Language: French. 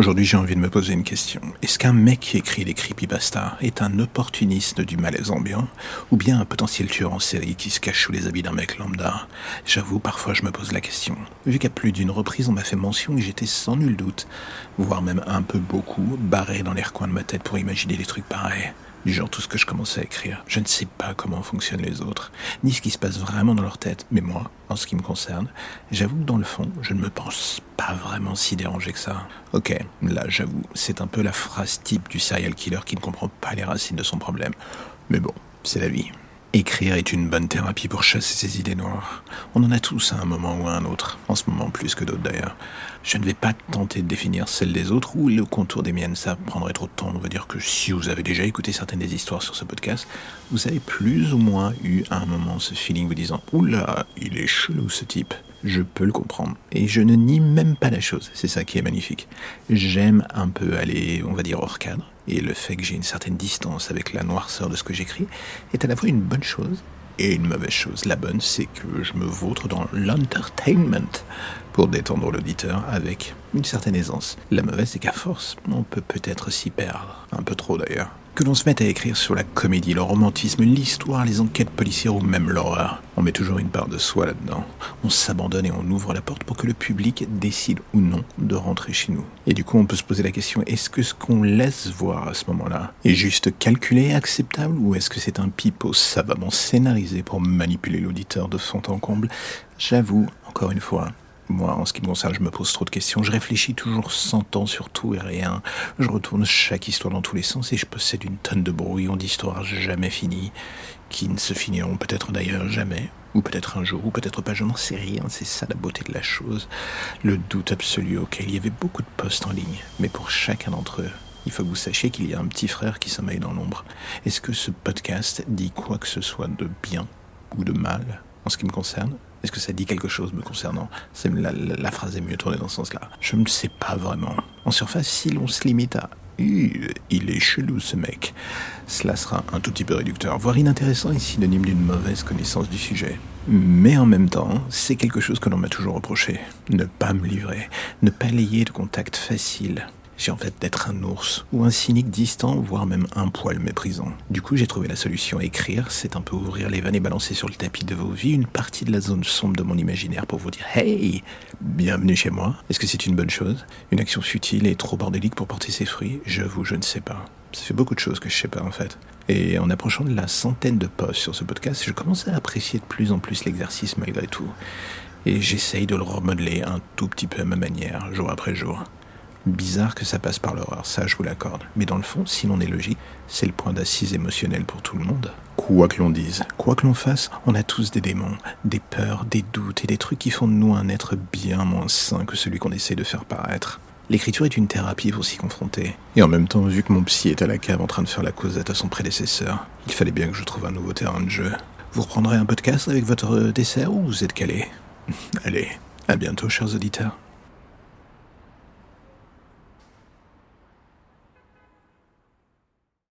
Aujourd'hui, j'ai envie de me poser une question. Est-ce qu'un mec qui écrit les creepypastas est un opportuniste du malaise ambiant ou bien un potentiel tueur en série qui se cache sous les habits d'un mec lambda? J'avoue, parfois je me pose la question. Vu qu'à plus d'une reprise, on m'a fait mention et j'étais sans nul doute, voire même un peu beaucoup, barré dans les recoins de ma tête pour imaginer des trucs pareils du genre tout ce que je commençais à écrire. Je ne sais pas comment fonctionnent les autres, ni ce qui se passe vraiment dans leur tête, mais moi, en ce qui me concerne, j'avoue que dans le fond, je ne me pense pas vraiment si dérangé que ça. Ok, là j'avoue, c'est un peu la phrase type du serial killer qui ne comprend pas les racines de son problème. Mais bon, c'est la vie. Écrire est une bonne thérapie pour chasser ses idées noires. On en a tous à un moment ou à un autre, en ce moment plus que d'autres d'ailleurs. Je ne vais pas tenter de définir celle des autres ou le contour des miennes, ça prendrait trop de temps. On va dire que si vous avez déjà écouté certaines des histoires sur ce podcast, vous avez plus ou moins eu à un moment ce feeling vous disant Oula, il est chelou ce type. Je peux le comprendre. Et je ne nie même pas la chose, c'est ça qui est magnifique. J'aime un peu aller, on va dire, hors cadre et le fait que j'ai une certaine distance avec la noirceur de ce que j'écris est à la fois une bonne chose et une mauvaise chose. La bonne, c'est que je me vautre dans l'entertainment pour détendre l'auditeur avec une certaine aisance. La mauvaise, c'est qu'à force, on peut peut-être s'y perdre. Un peu trop d'ailleurs que l'on se mette à écrire sur la comédie, le romantisme, l'histoire, les enquêtes policières ou même l'horreur. On met toujours une part de soi là-dedans. On s'abandonne et on ouvre la porte pour que le public décide ou non de rentrer chez nous. Et du coup, on peut se poser la question, est-ce que ce qu'on laisse voir à ce moment-là est juste calculé acceptable ou est-ce que c'est un pipeau savamment scénarisé pour manipuler l'auditeur de fond en comble? J'avoue, encore une fois, moi, en ce qui me concerne, je me pose trop de questions. Je réfléchis toujours cent ans sur tout et rien. Je retourne chaque histoire dans tous les sens et je possède une tonne de brouillons d'histoires jamais finies, qui ne se finiront peut-être d'ailleurs jamais, ou peut-être un jour, ou peut-être pas, je n'en sais rien. C'est ça la beauté de la chose. Le doute absolu auquel il y avait beaucoup de postes en ligne. Mais pour chacun d'entre eux, il faut que vous sachiez qu'il y a un petit frère qui sommeille dans l'ombre. Est-ce que ce podcast dit quoi que ce soit de bien ou de mal en ce qui me concerne? Est-ce que ça dit quelque chose me concernant? C'est la, phrase est mieux tournée dans ce sens-là. Je ne sais pas vraiment. En surface, si l'on se limite à il est chelou ce mec. Cela sera un tout petit peu réducteur, voire inintéressant et synonyme d'une mauvaise connaissance du sujet. Mais en même temps, c'est quelque chose que l'on m'a toujours reproché. Ne pas me livrer, ne pas lier de contact facile. J'ai en fait d'être un ours, ou un cynique distant, voire même un poil méprisant. Du coup, j'ai trouvé la solution. Écrire, c'est un peu ouvrir les vannes et balancer sur le tapis de vos vies une partie de la zone sombre de mon imaginaire pour vous dire Hey, bienvenue chez moi. Est-ce que c'est une bonne chose? Une action futile et trop bordélique pour porter ses fruits? J'avoue, je ne sais pas. Ça fait beaucoup de choses que je sais pas en fait. Et en approchant de la centaine de posts sur ce podcast, je commence à apprécier de plus en plus l'exercice malgré tout. Et j'essaye de le remodeler un tout petit peu à ma manière, jour après jour. Bizarre que ça passe par l'horreur, ça je vous l'accorde. Mais dans le fond, si l'on est logique, c'est le point d'assise émotionnel pour tout le monde. Quoi que l'on dise, quoi que l'on fasse, on a tous des démons, des peurs, des doutes et des trucs qui font de nous un être bien moins sain que celui qu'on essaie de faire paraître. L'écriture est une thérapie pour s'y confronter. Et en même temps, vu que mon psy est à la cave en train de faire la causette à son prédécesseur, il fallait bien que je trouve un nouveau terrain de jeu. Vous reprendrez un podcast avec votre dessert ou vous êtes calé? Allez, à bientôt chers auditeurs.